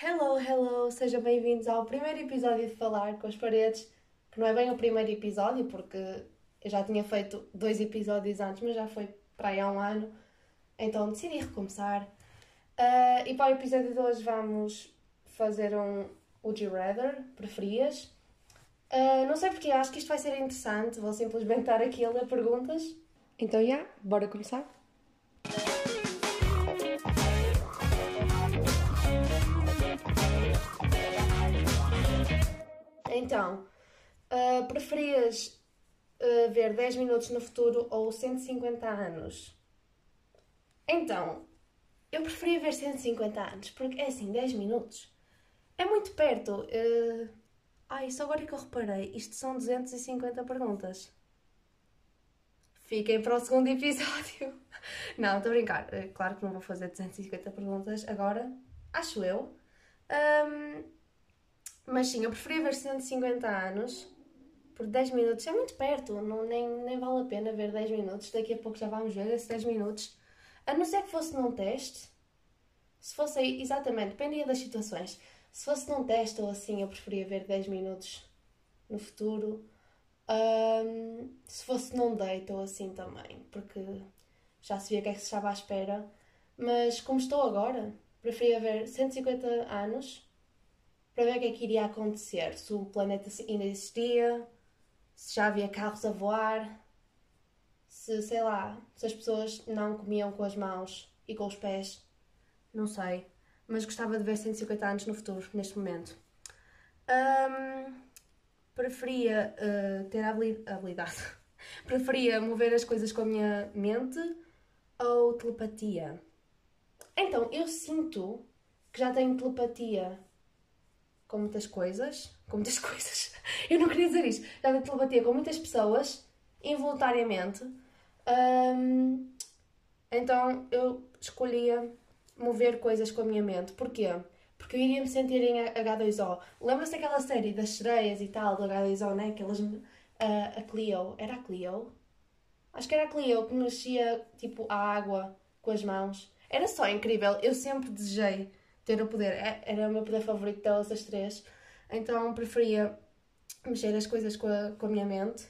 Hello, hello! Sejam bem-vindos ao primeiro episódio de Falar com as Paredes, que não é bem o primeiro episódio, porque eu já tinha feito dois episódios antes, mas já foi para aí há um ano, então decidi recomeçar. Uh, e para o episódio de hoje vamos fazer um Would You Rather, preferias? Uh, não sei porque, acho que isto vai ser interessante, vou simplesmente estar aqui a ler perguntas. Então, já, yeah, bora começar? Então, uh, preferias uh, ver 10 minutos no futuro ou 150 anos? Então, eu preferia ver 150 anos, porque é assim, 10 minutos. É muito perto. Uh... Ai, só agora que eu reparei, isto são 250 perguntas. Fiquem para o segundo episódio. Não, estou a brincar. Claro que não vou fazer 250 perguntas agora, acho eu. Um, mas sim, eu preferia ver 150 anos por 10 minutos. É muito perto, não, nem, nem vale a pena ver 10 minutos. Daqui a pouco já vamos ver esses 10 minutos. A não ser que fosse num teste. Se fosse exatamente, dependia das situações. Se fosse num teste ou assim, eu preferia ver 10 minutos no futuro. Um, se fosse num date ou assim também, porque já se via o que é que se estava à espera. Mas como estou agora, preferia ver 150 anos para ver o que é que iria acontecer, se o planeta ainda existia, se já havia carros a voar, se, sei lá, se as pessoas não comiam com as mãos e com os pés, não sei. Mas gostava de ver 150 anos no futuro, neste momento. Um, preferia uh, ter a habilidade. preferia mover as coisas com a minha mente ou telepatia? Então, eu sinto que já tenho telepatia com muitas coisas. Com muitas coisas. Eu não queria dizer isto. Já de telepatia com muitas pessoas, involuntariamente. Um, então eu escolhia mover coisas com a minha mente. Porquê? Porque eu iria me sentir em H2O. Lembra-se daquela série das sereias e tal, do H2O, né? Aquelas. Uh, a Cleo. Era a Cleo? Acho que era a Cleo que mexia tipo a água com as mãos. Era só incrível. Eu sempre desejei ter o poder. É, era o meu poder favorito delas, as três. Então preferia mexer as coisas com a, com a minha mente.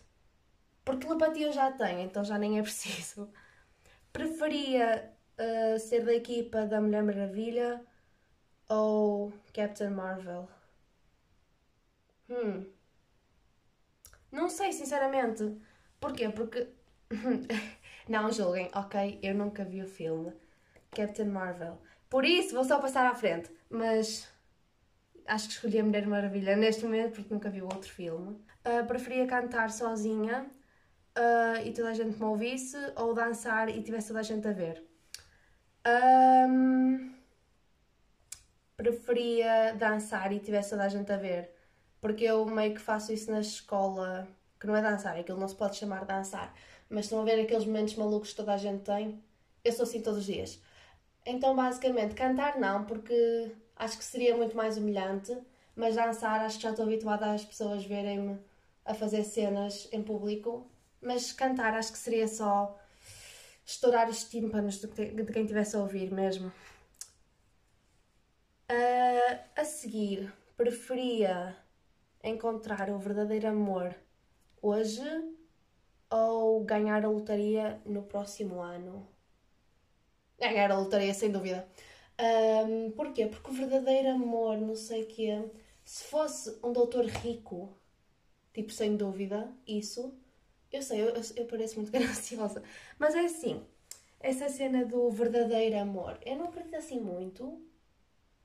Porque telepatia eu já tenho, então já nem é preciso. Preferia uh, ser da equipa da Mulher Maravilha ou Captain Marvel? Hum. Não sei, sinceramente. Porquê? Porque. não julguem, ok? Eu nunca vi o filme Captain Marvel. Por isso, vou só passar à frente. Mas acho que escolhi a Mulher Maravilha neste momento porque nunca vi outro filme. Uh, preferia cantar sozinha uh, e toda a gente me ouvisse ou dançar e tivesse toda a gente a ver. Um, preferia dançar e tivesse toda a gente a ver porque eu meio que faço isso na escola que não é dançar, aquilo não se pode chamar dançar, mas estão a ver aqueles momentos malucos que toda a gente tem. Eu sou assim todos os dias. Então, basicamente, cantar não, porque acho que seria muito mais humilhante, mas dançar acho que já estou habituada às pessoas verem-me a fazer cenas em público, mas cantar acho que seria só estourar os tímpanos de quem estivesse a ouvir mesmo. Uh, a seguir, preferia encontrar o verdadeiro amor hoje ou ganhar a lotaria no próximo ano? Ganhar a lotaria, sem dúvida. Um, porquê? Porque o verdadeiro amor, não sei o quê, se fosse um doutor rico, tipo, sem dúvida, isso, eu sei, eu, eu pareço muito graciosa, mas é assim, essa cena do verdadeiro amor, eu não acredito assim muito.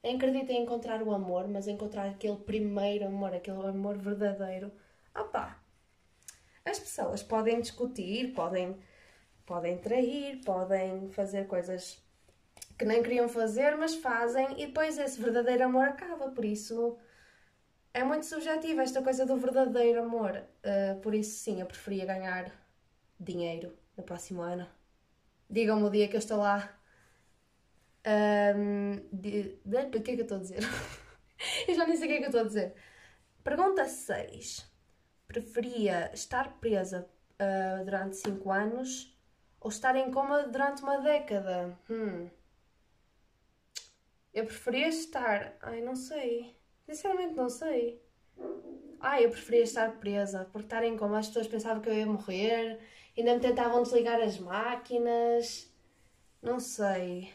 Eu acredito em encontrar o amor, mas encontrar aquele primeiro amor, aquele amor verdadeiro. Opá! As pessoas podem discutir, podem podem trair, podem fazer coisas que nem queriam fazer, mas fazem e depois esse verdadeiro amor acaba. Por isso é muito subjetivo esta coisa do verdadeiro amor. Uh, por isso, sim, eu preferia ganhar dinheiro no próximo ano. Digam-me o dia que eu estou lá. Um, de, de, o que é que eu estou a dizer? eu já nem sei o que é que eu estou a dizer. Pergunta 6. Preferia estar presa uh, durante 5 anos ou estar em coma durante uma década. Hum. Eu preferia estar. Ai, não sei. Sinceramente, não sei. Ai, eu preferia estar presa, porque estar em coma as pessoas pensavam que eu ia morrer, ainda me tentavam desligar as máquinas. Não sei.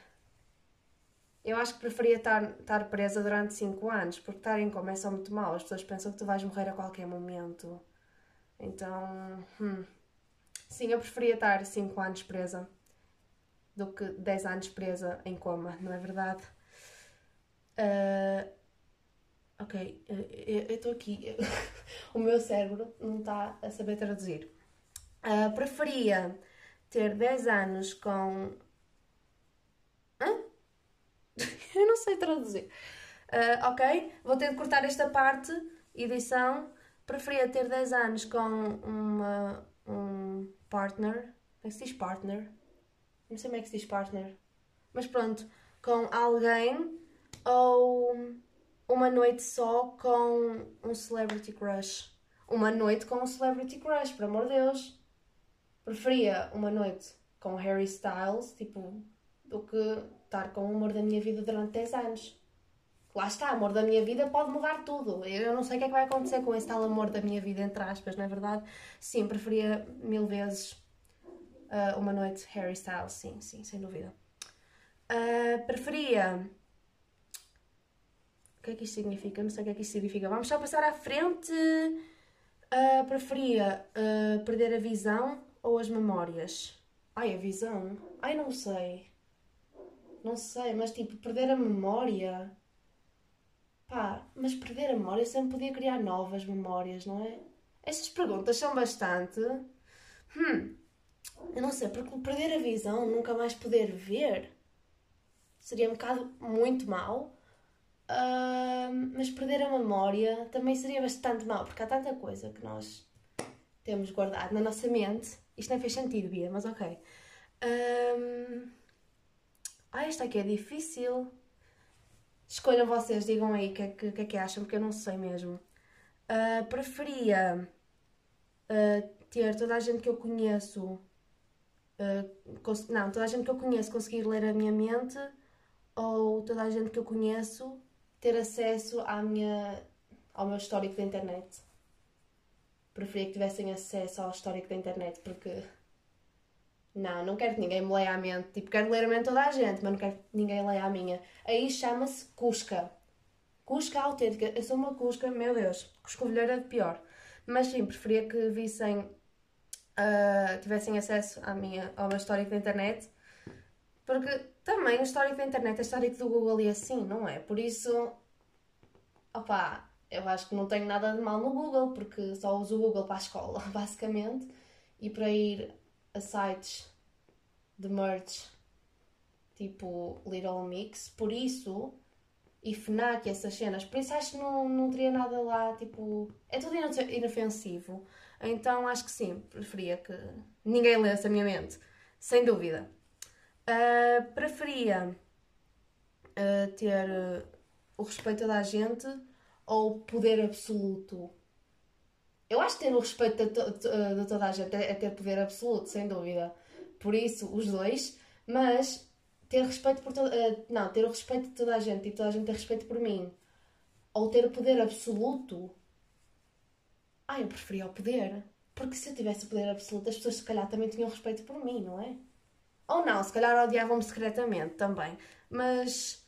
Eu acho que preferia estar, estar presa durante 5 anos, porque estar em coma é só muito mal. As pessoas pensam que tu vais morrer a qualquer momento. Então, hum. Sim, eu preferia estar 5 anos presa do que 10 anos presa em coma, não é verdade? Uh, ok, eu estou aqui. o meu cérebro não está a saber traduzir. Uh, preferia ter 10 anos com. Hã? eu não sei traduzir. Uh, ok, vou ter de cortar esta parte, edição. Preferia ter 10 anos com uma, partner. Como é que se diz partner? Não sei como é que se diz partner. Mas pronto, com alguém ou uma noite só com um celebrity crush. Uma noite com um celebrity crush, por amor de Deus. Preferia uma noite com Harry Styles, tipo, do que estar com o amor da minha vida durante 10 anos. Lá está, amor da minha vida pode mudar tudo. Eu não sei o que é que vai acontecer com esse tal amor da minha vida, entre aspas, não é verdade? Sim, preferia mil vezes uh, uma noite Harry Styles, sim, sim, sem dúvida. Uh, preferia. O que é que isto significa? Não sei o que é que isto significa. Vamos só passar à frente. Uh, preferia uh, perder a visão ou as memórias? Ai, a visão? Ai, não sei. Não sei, mas tipo, perder a memória. Pá, mas perder a memória sempre podia criar novas memórias, não é? Estas perguntas são bastante. Hum, eu não sei, porque perder a visão, nunca mais poder ver, seria um bocado muito mau. Uh, mas perder a memória também seria bastante mau, porque há tanta coisa que nós temos guardado na nossa mente. Isto nem fez sentido, Bia, mas ok. Ah, esta aqui é difícil. Escolham vocês, digam aí o que, é que, que, é que acham, porque eu não sei mesmo. Uh, preferia uh, ter toda a gente que eu conheço uh, não, toda a gente que eu conheço conseguir ler a minha mente ou toda a gente que eu conheço ter acesso à minha, ao meu histórico da internet. Preferia que tivessem acesso ao histórico da internet porque não, não quero que ninguém me leia a mente. Tipo, quero ler a mente toda a gente, mas não quero que ninguém leia a minha. Aí chama-se Cusca. Cusca autêntica. Eu sou uma Cusca, meu Deus, Cuscovilheira de pior. Mas sim, preferia que vissem uh, tivessem acesso à minha, ao meu histórico da internet. Porque também o histórico da internet é histórico do Google e assim, não é? Por isso, opá, eu acho que não tenho nada de mal no Google, porque só uso o Google para a escola, basicamente, e para ir a sites de merch tipo Little Mix, por isso, e FNAC, essas cenas, por isso acho que não, não teria nada lá, tipo, é tudo inofensivo. Então acho que sim, preferia que ninguém lesse a minha mente, sem dúvida. Uh, preferia uh, ter uh, o respeito da gente ou poder absoluto? Eu acho que ter o respeito de, to de toda a gente é, é ter poder absoluto, sem dúvida. Por isso, os dois, mas ter respeito por toda. não, ter o respeito de toda a gente e toda a gente ter respeito por mim. Ou ter o poder absoluto ah, eu preferia o poder. Porque se eu tivesse o poder absoluto, as pessoas se calhar também tinham respeito por mim, não é? Ou não, se calhar odiavam-me secretamente também. Mas,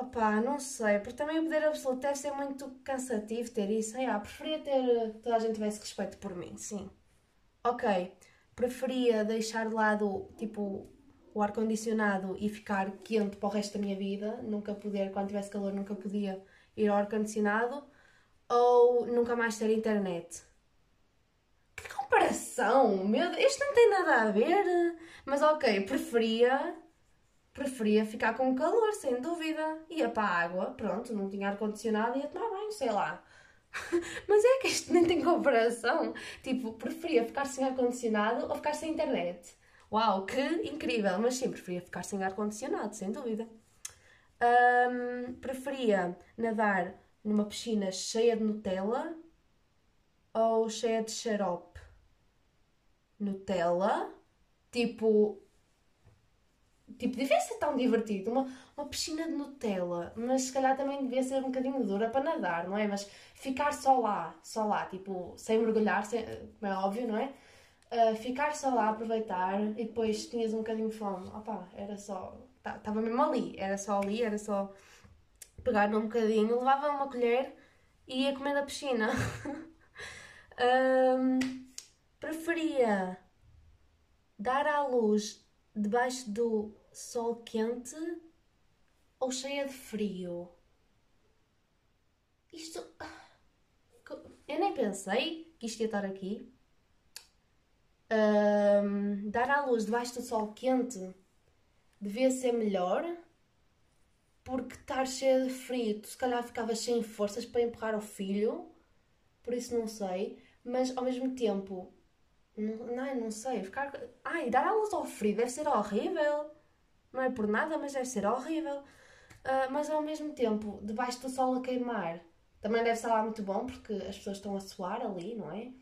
opá, não sei, porque também o poder absoluto deve ser muito cansativo ter isso. Ah, preferia ter, toda a gente tivesse respeito por mim, sim. Ok, preferia deixar de lado, tipo, o ar-condicionado e ficar quente para o resto da minha vida. Nunca poder, quando tivesse calor, nunca podia ir ao ar-condicionado ou nunca mais ter internet. Que comparação! Meu Deus, isto não tem nada a ver. Mas ok, preferia. Preferia ficar com calor, sem dúvida. Ia para a água, pronto, não tinha ar-condicionado, ia tomar banho, sei lá. Mas é que isto nem tem comparação. Tipo, preferia ficar sem ar-condicionado ou ficar sem internet. Uau, que incrível! Mas sim, preferia ficar sem ar-condicionado, sem dúvida. Um, preferia nadar numa piscina cheia de Nutella ou cheia de xarope? Nutella, tipo Tipo, devia ser tão divertido. Uma, uma piscina de Nutella, mas se calhar também devia ser um bocadinho dura para nadar, não é? Mas ficar só lá, só lá, tipo, sem mergulhar, sem, como é óbvio, não é? Uh, ficar só lá, aproveitar e depois tinhas um bocadinho de fome. Opá, era só. Estava tá, mesmo ali, era só ali, era só pegar num bocadinho, levava uma colher e ia comer na piscina. um, preferia dar à luz debaixo do sol quente ou cheia de frio? Isto. Eu nem pensei que isto ia estar aqui. Um, dar à luz debaixo do sol quente devia ser melhor porque estar cheia de frio, tu se calhar ficavas sem forças para empurrar o filho, por isso não sei, mas ao mesmo tempo, não, não, não sei, ficar. Ai, dar à luz ao frio deve ser horrível, não é por nada, mas deve ser horrível. Uh, mas ao mesmo tempo, debaixo do sol a queimar, também deve ser lá muito bom porque as pessoas estão a suar ali, não é?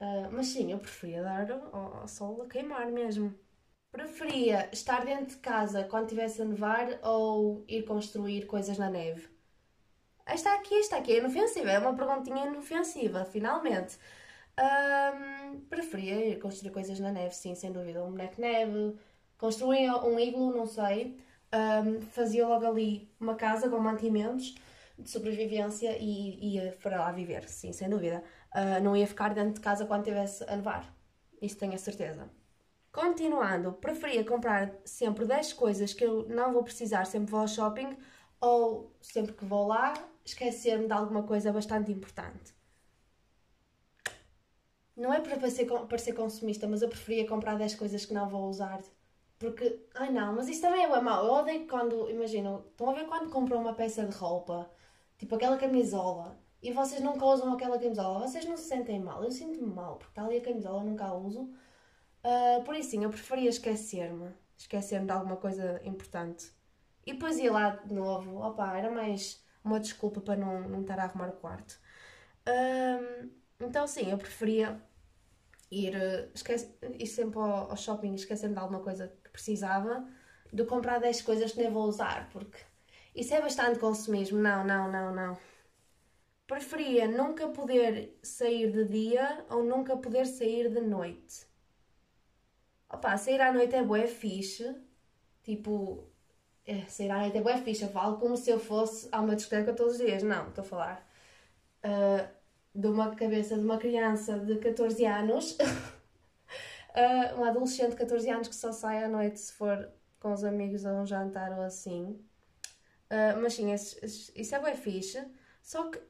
Uh, mas sim, eu preferia dar ao, sol a queimar mesmo. Preferia estar dentro de casa quando estivesse a nevar ou ir construir coisas na neve? Esta aqui, esta aqui é inofensiva, é uma perguntinha inofensiva, finalmente. Um, preferia ir construir coisas na neve, sim, sem dúvida. Um boneco neve, construir um iglo, não sei. Um, fazia logo ali uma casa com mantimentos de sobrevivência e ia para lá viver, sim, sem dúvida. Uh, não ia ficar dentro de casa quando estivesse a nevar. Isso tenho a certeza. Continuando, preferia comprar sempre 10 coisas que eu não vou precisar sempre vou ao shopping ou sempre que vou lá esquecer-me de alguma coisa bastante importante. Não é para parecer consumista, mas eu preferia comprar 10 coisas que não vou usar. Porque, ai não, mas isso também é mau. Eu odeio quando, imagino, estão a ver quando compram uma peça de roupa, tipo aquela camisola, e vocês nunca usam aquela camisola, vocês não se sentem mal. Eu sinto-me mal, porque está ali a camisola, eu nunca a uso Uh, por isso sim, eu preferia esquecer-me, esquecer-me de alguma coisa importante. E depois ia lá de novo, opa, era mais uma desculpa para não, não estar a arrumar o quarto. Uh, então sim, eu preferia ir, esquece, ir sempre ao, ao shopping e esquecer-me de alguma coisa que precisava que comprar 10 coisas que nem vou usar, porque isso é bastante consumismo. Não, não, não, não. Preferia nunca poder sair de dia ou nunca poder sair de noite. Opa, sair à noite é bué fixe. Tipo, é, sair à noite é bué fixe. Eu falo como se eu fosse a uma discoteca todos os dias. Não, estou a falar uh, de uma cabeça de uma criança de 14 anos. uh, um adolescente de 14 anos que só sai à noite se for com os amigos a um jantar ou assim. Uh, mas sim, isso é bué fixe. Só que,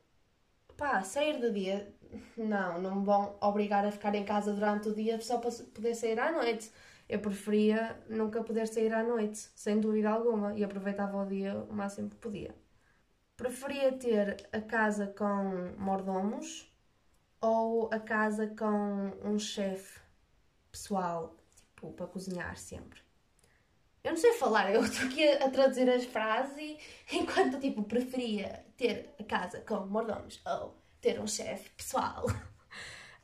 pá, sair de dia não, não me vão obrigar a ficar em casa durante o dia só para poder sair à noite. Eu preferia nunca poder sair à noite, sem dúvida alguma, e aproveitava o dia o máximo que podia. Preferia ter a casa com mordomos ou a casa com um chefe pessoal, tipo, para cozinhar sempre. Eu não sei falar, eu estou aqui a, traduzir as frases enquanto, tipo, preferia ter a casa com mordomos ou ter um chefe pessoal.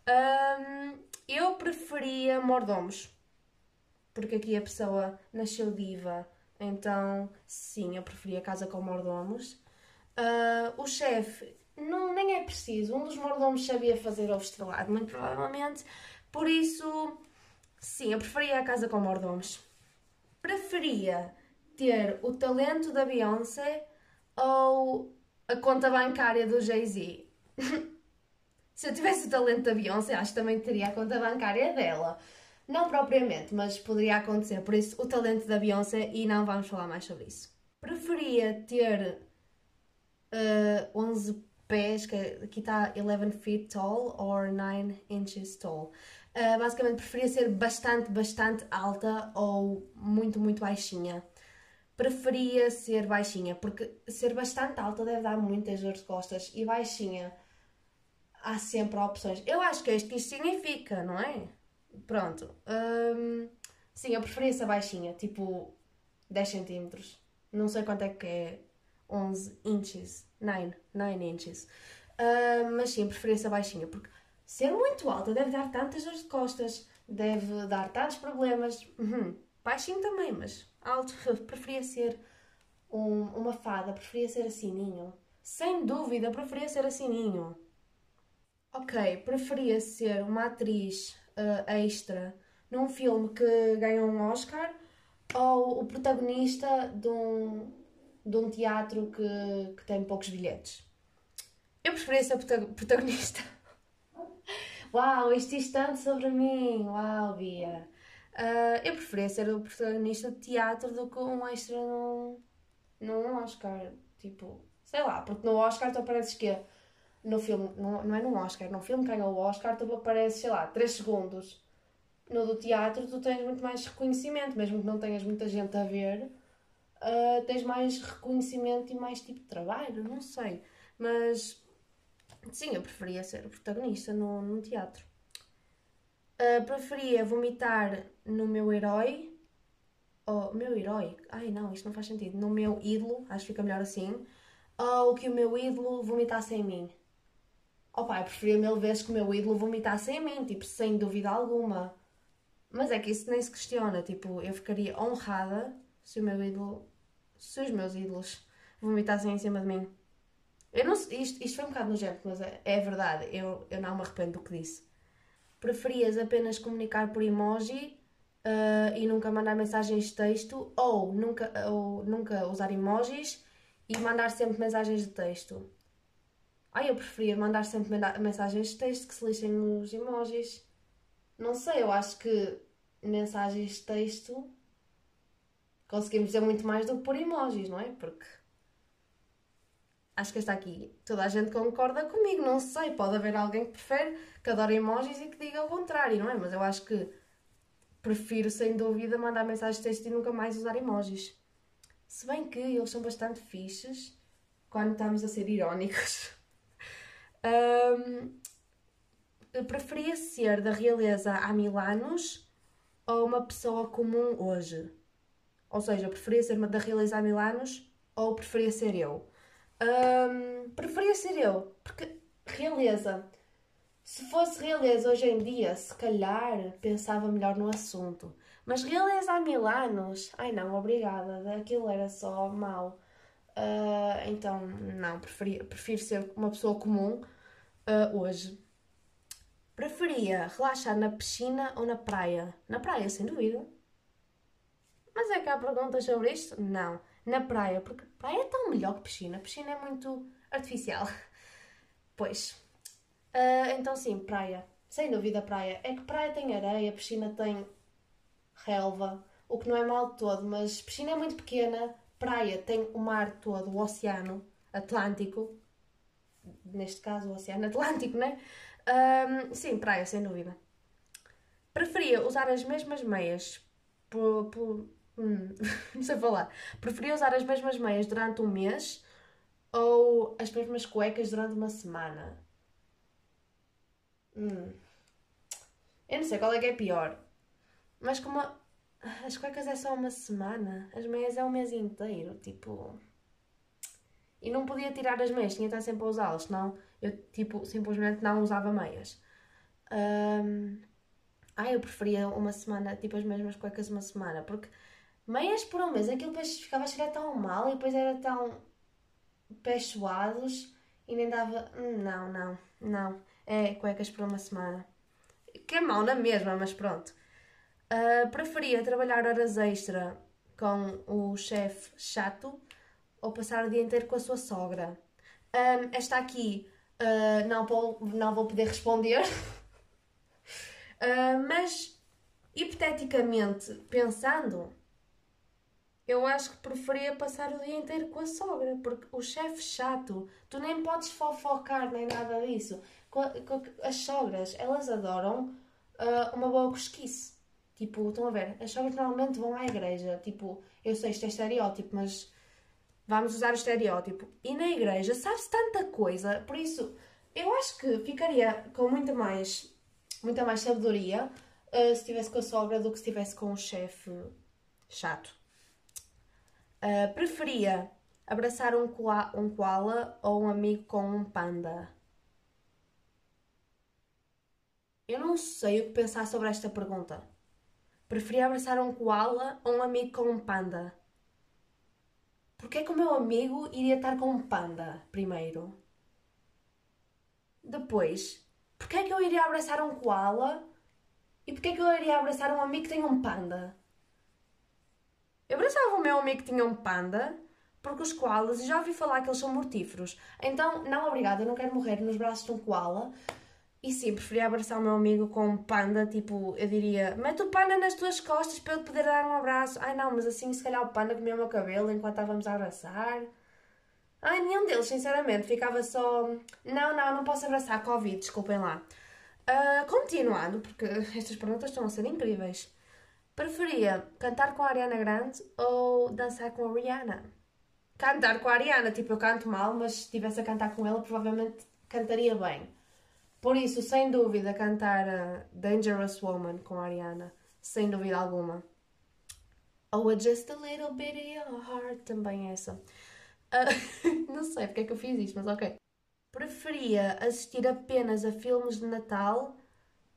Um, eu preferia mordomos, porque aqui a pessoa nasceu diva, então sim, eu preferia casa com mordomos. Uh, o chefe, não, nem é preciso, um dos mordomos sabia fazer ovo estrelado, muito provavelmente, por isso, sim, eu preferia a casa com mordomos. Preferia ter o talento da Beyoncé ou a conta bancária do Jay-Z. Se eu tivesse o talento da Beyoncé, acho que também teria a conta bancária dela. Não propriamente, mas poderia acontecer. Por isso, o talento da Beyoncé e não vamos falar mais sobre isso. Preferia ter uh, 11 pés, que aqui está 11 feet tall or 9 inches tall. Uh, basicamente, preferia ser bastante, bastante alta ou muito, muito baixinha preferia ser baixinha, porque ser bastante alta deve dar muitas dores de costas e baixinha há sempre opções. Eu acho que é isto que isto significa, não é? Pronto. Hum, sim, eu preferia ser baixinha, tipo 10 centímetros. Não sei quanto é que é 11 inches. 9, 9 inches. Hum, mas sim, preferia ser baixinha, porque ser muito alta deve dar tantas dores de costas, deve dar tantos problemas. Uhum. Baixinho também, mas alto, preferia ser um, uma fada, preferia ser a Sininho. Sem dúvida, preferia ser a Sininho. Ok, preferia ser uma atriz uh, extra num filme que ganhou um Oscar ou o protagonista de um, de um teatro que, que tem poucos bilhetes? Eu preferia ser protagonista. Uau, isto diz tanto sobre mim! Uau, Bia! Uh, eu preferia ser o protagonista de teatro do que um extra num, num Oscar. Tipo, sei lá, porque no Oscar tu apareces que no filme, não, não é num Oscar, num filme que ganha o Oscar tu apareces, sei lá, 3 segundos. No do teatro tu tens muito mais reconhecimento, mesmo que não tenhas muita gente a ver, uh, tens mais reconhecimento e mais tipo de trabalho, não sei. Mas sim, eu preferia ser protagonista no, no teatro. Uh, preferia vomitar no meu herói. Ou meu herói? Ai não, isto não faz sentido. No meu ídolo, acho que fica melhor assim. Ou que o meu ídolo vomitasse em mim. Opa, eu preferia mil vezes que o meu ídolo vomitasse em mim, tipo, sem dúvida alguma. Mas é que isso nem se questiona, tipo, eu ficaria honrada se o meu ídolo, se os meus ídolos vomitassem em cima de mim. Eu não, isto, isto foi um bocado nojento, mas é, é verdade, eu, eu não me arrependo do que disse. Preferias apenas comunicar por emoji uh, e nunca mandar mensagens de texto ou nunca, ou nunca usar emojis e mandar sempre mensagens de texto? Ai, eu preferia mandar sempre mensagens de texto que se lixem os emojis. Não sei, eu acho que mensagens de texto conseguimos dizer muito mais do que por emojis, não é? Porque acho que esta aqui toda a gente concorda comigo, não sei, pode haver alguém que prefere, que adora emojis e que diga o contrário, não é? Mas eu acho que prefiro sem dúvida mandar mensagens de texto e nunca mais usar emojis. Se bem que eles são bastante fixes quando estamos a ser irónicos. Um, preferia ser da realeza há mil anos ou uma pessoa comum hoje? Ou seja, preferia ser da realeza há mil anos ou preferia ser eu? Um, preferia ser eu, porque realeza. Se fosse realeza hoje em dia, se calhar pensava melhor no assunto. Mas realeza há mil anos? Ai não, obrigada, aquilo era só mau. Uh, então, não, preferi, prefiro ser uma pessoa comum uh, hoje. Preferia relaxar na piscina ou na praia? Na praia, sem dúvida. Mas é que há perguntas sobre isto? Não. Na praia, porque praia é tão melhor que piscina. Piscina é muito artificial. Pois. Uh, então sim, praia. Sem dúvida praia. É que praia tem areia, piscina tem relva, o que não é mal todo, mas piscina é muito pequena, praia tem o mar todo, o oceano Atlântico, neste caso o Oceano Atlântico, né? Um, sim, praia, sem dúvida. Preferia usar as mesmas meias por. por hum, não sei falar. Preferia usar as mesmas meias durante um mês ou as mesmas cuecas durante uma semana? Hum. Eu não sei qual é que é pior. Mas como. As cuecas é só uma semana, as meias é um mês inteiro, tipo. E não podia tirar as meias, tinha que estar sempre a usá-las, senão eu, tipo, simplesmente não usava meias. Um... Ah, eu preferia uma semana, tipo, as mesmas cuecas uma semana, porque meias por um mês, aquilo depois ficava a cheirar tão mal e depois era tão pés suados e nem dava. Não, não, não. É cuecas por uma semana. Que é mau na mesma, mas pronto. Uh, preferia trabalhar horas extra com o chefe chato ou passar o dia inteiro com a sua sogra? Um, esta aqui uh, não, vou, não vou poder responder, uh, mas hipoteticamente pensando, eu acho que preferia passar o dia inteiro com a sogra, porque o chefe chato, tu nem podes fofocar nem nada disso. As sogras, elas adoram uh, uma boa cosquice. Tipo, estão a ver? As sogras normalmente vão à igreja. Tipo, eu sei isto é estereótipo, mas vamos usar o estereótipo. E na igreja sabe-se tanta coisa, por isso eu acho que ficaria com muita mais, muita mais sabedoria uh, se estivesse com a sogra do que se estivesse com o chefe chato. Uh, preferia abraçar um, um koala ou um amigo com um panda? Eu não sei o que pensar sobre esta pergunta. Preferia abraçar um koala ou um amigo com um panda? Porquê é que o meu amigo iria estar com um panda, primeiro? Depois, porquê é que eu iria abraçar um koala e porquê é que eu iria abraçar um amigo que tem um panda? Meu amigo tinha um panda porque os koalas, já ouvi falar que eles são mortíferos. Então, não, obrigada, eu não quero morrer nos braços de um koala. E sim, preferia abraçar o meu amigo com um panda, tipo, eu diria, mete o panda nas tuas costas para eu te poder dar um abraço. Ai não, mas assim se calhar o panda comia o meu cabelo enquanto estávamos a abraçar. Ai, nenhum deles, sinceramente, ficava só. Não, não, não posso abraçar, Covid, desculpem lá. Uh, continuando, porque estas perguntas estão a ser incríveis. Preferia cantar com a Ariana Grande ou dançar com a Rihanna? Cantar com a Ariana, tipo, eu canto mal, mas se estivesse a cantar com ela, provavelmente cantaria bem. Por isso, sem dúvida, cantar uh, Dangerous Woman com a Ariana. Sem dúvida alguma. Ou a Just a Little Bit of Your Heart, também essa. Uh, não sei porque é que eu fiz isto, mas ok. Preferia assistir apenas a filmes de Natal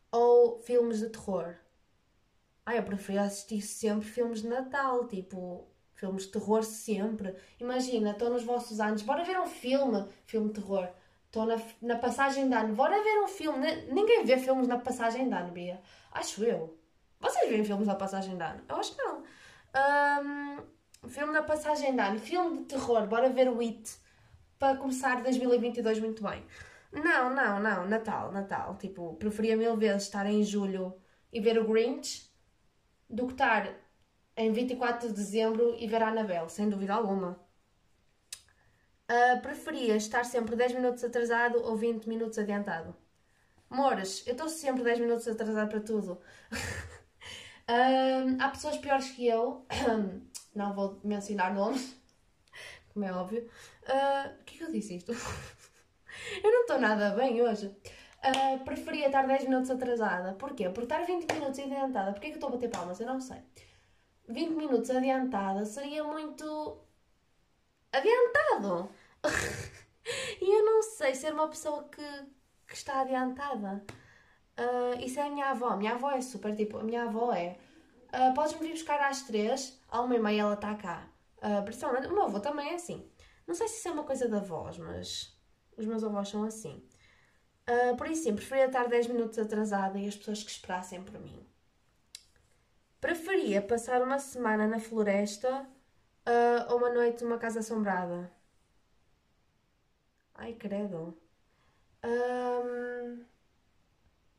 ou filmes de terror? Ah, eu preferia assistir sempre filmes de Natal, tipo, filmes de terror sempre. Imagina, estou nos vossos anos, bora ver um filme, filme de terror. Estou na, na passagem de ano. Bora ver um filme. Ninguém vê filmes na passagem de ano, Bia. Acho eu. Vocês veem filmes na passagem de ano? Eu acho que não. Um, filme na passagem de ano. Filme de terror. Bora ver o It. Para começar 2022 muito bem. Não, não, não. Natal, Natal. Tipo, preferia mil vezes estar em julho e ver o Grinch do que estar em 24 de dezembro e ver a Annabelle, sem dúvida alguma. Uh, preferia estar sempre 10 minutos atrasado ou 20 minutos adiantado? Mores, eu estou sempre 10 minutos atrasado para tudo. uh, há pessoas piores que eu, não vou mencionar nomes, como é óbvio. Uh, o que é que eu disse isto? eu não estou nada bem hoje. Uh, preferia estar 10 minutos atrasada. Porquê? Por estar 20 minutos adiantada. Porquê que eu estou a bater palmas? Eu não sei. 20 minutos adiantada seria muito adiantado. e eu não sei ser uma pessoa que, que está adiantada. Uh, isso é a minha avó. Minha avó é super tipo. A minha avó é. Uh, Podes-me vir buscar às três, à uma e meia ela está cá. Uh, principalmente, o meu avô também é assim. Não sei se isso é uma coisa da voz, mas os meus avós são assim. Uh, por isso, sim, preferia estar 10 minutos atrasada e as pessoas que esperassem por mim. Preferia passar uma semana na floresta uh, ou uma noite numa casa assombrada? Ai, credo. Um,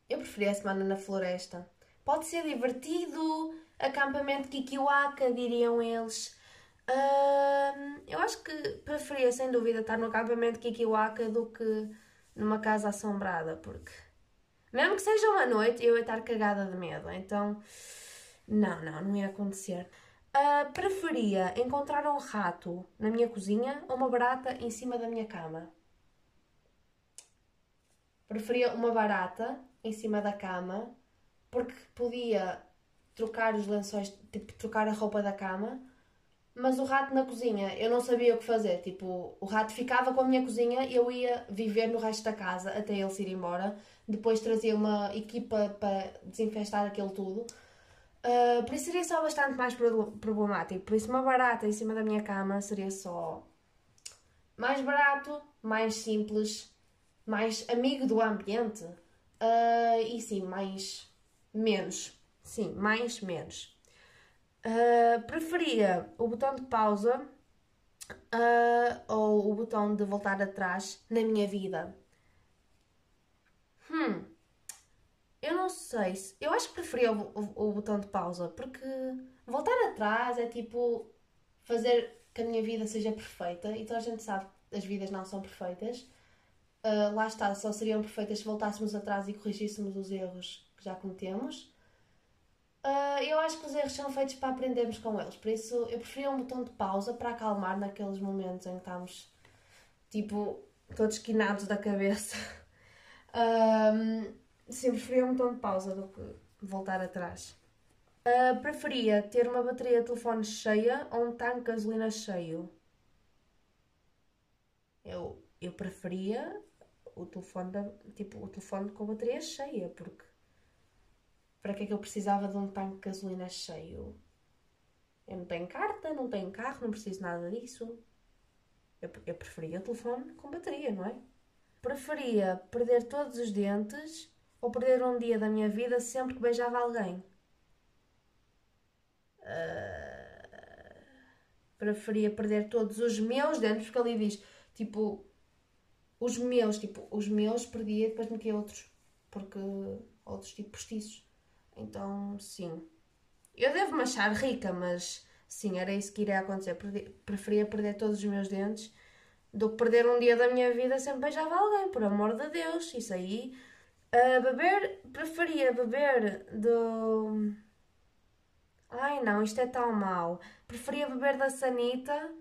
eu preferia a semana na floresta. Pode ser divertido, acampamento Kikiwaka, diriam eles. Um, eu acho que preferia, sem dúvida, estar no acampamento Kikiwaka do que numa casa assombrada, porque mesmo que seja uma noite, eu ia estar cagada de medo. Então, não, não, não ia acontecer. Uh, preferia encontrar um rato na minha cozinha ou uma barata em cima da minha cama? Preferia uma barata em cima da cama porque podia trocar os lençóis, tipo, trocar a roupa da cama, mas o rato na cozinha eu não sabia o que fazer. Tipo, o rato ficava com a minha cozinha eu ia viver no resto da casa até ele se ir embora. Depois trazia uma equipa para desinfestar aquilo tudo. Uh, por isso seria só bastante mais problemático. Por isso, uma barata em cima da minha cama seria só mais barato, mais simples, mais amigo do ambiente uh, e sim, mais menos. Sim, mais menos. Uh, preferia o botão de pausa ou o botão de voltar atrás na minha vida. Hum, eu não sei se. Eu acho que preferia o, o, o, botão de pausa, porque voltar atrás é tipo fazer que a minha vida seja perfeita e toda a gente sabe que as vidas não são perfeitas. Uh, lá está, só seriam perfeitas se voltássemos atrás e corrigíssemos os erros que já cometemos. Uh, eu acho que os erros são feitos para aprendermos com eles, por isso eu preferia um botão de pausa para acalmar naqueles momentos em que estamos tipo todos quinados da cabeça. Uh, Sim, preferia um botão de pausa do que voltar atrás. Uh, preferia ter uma bateria de telefone cheia ou um tanque de gasolina cheio? Eu, eu preferia o telefone, da, tipo, o telefone com a bateria cheia, porque Para que é que eu precisava de um tanque de gasolina cheio? Eu não tenho carta, não tenho carro, não preciso nada disso. Eu, eu preferia o telefone com bateria, não é? Preferia perder todos os dentes ou perder um dia da minha vida sempre que beijava alguém. Uh, preferia perder todos os meus dentes, porque ali diz, tipo, os meus, tipo, os meus perdia e depois metia outros, porque outros tipo postiços. Então, sim. Eu devo-me achar rica, mas sim, era isso que iria acontecer. Preferia perder todos os meus dentes do que perder um dia da minha vida sempre beijava alguém, por amor de Deus. Isso aí. Uh, beber, preferia beber do. Ai não, isto é tão mau. Preferia beber da sanita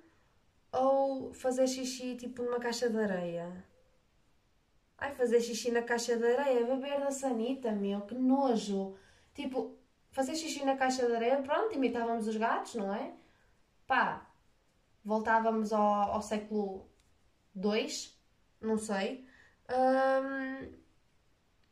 ou fazer xixi tipo numa caixa de areia. Ai, fazer xixi na caixa de areia, beber da sanita, meu, que nojo. Tipo, fazer xixi na caixa de areia, pronto, imitávamos os gatos, não é? Pá, voltávamos ao, ao século II, não sei. Um,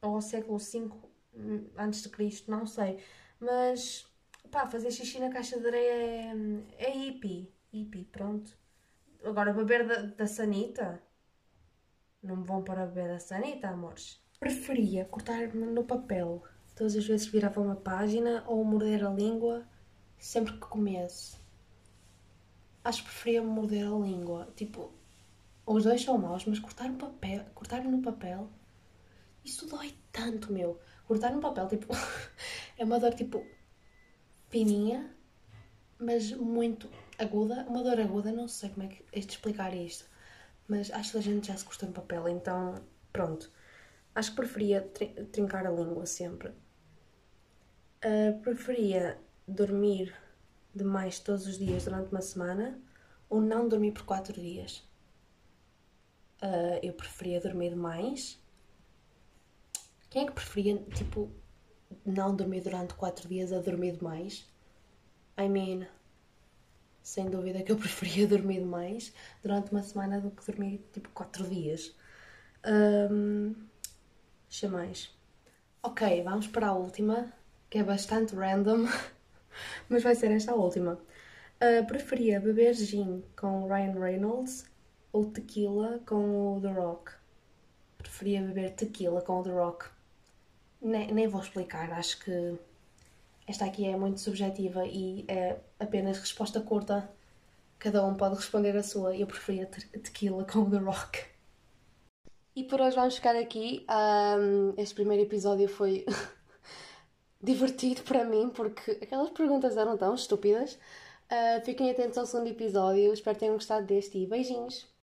ou ao século V hum, antes de Cristo, não sei. Mas, pá, fazer xixi na caixa de areia é, é hippie. Hippie, pronto. Agora, beber da, da sanita, não me vão para beber da sanita, amores. Preferia cortar no papel Todas as vezes virava uma página ou morder a língua sempre que comesse. Acho que preferia morder a língua. Tipo, os dois são maus, mas cortar no papel, cortar no papel, isso dói tanto, meu. Cortar no papel, tipo, é uma dor tipo fininha, mas muito aguda. Uma dor aguda, não sei como é que é de explicar isto. Mas acho que a gente já se corta no papel, então pronto. Acho que preferia trincar a língua sempre. Uh, preferia dormir demais todos os dias durante uma semana ou não dormir por quatro dias? Uh, eu preferia dormir demais. Quem é que preferia, tipo, não dormir durante quatro dias a dormir demais? I mean, sem dúvida que eu preferia dormir demais durante uma semana do que dormir, tipo, quatro dias. Um, deixa mais. Ok, vamos para a última que é bastante random, mas vai ser esta a última. Uh, preferia beber gin com Ryan Reynolds ou tequila com o The Rock? Preferia beber tequila com o The Rock. Nem, nem vou explicar, acho que esta aqui é muito subjetiva e é apenas resposta curta. Cada um pode responder a sua. Eu preferia tequila com o The Rock. E por hoje vamos ficar aqui. Um, este primeiro episódio foi divertido para mim, porque aquelas perguntas eram tão estúpidas. Uh, fiquem atentos ao segundo episódio, espero que tenham gostado deste e beijinhos!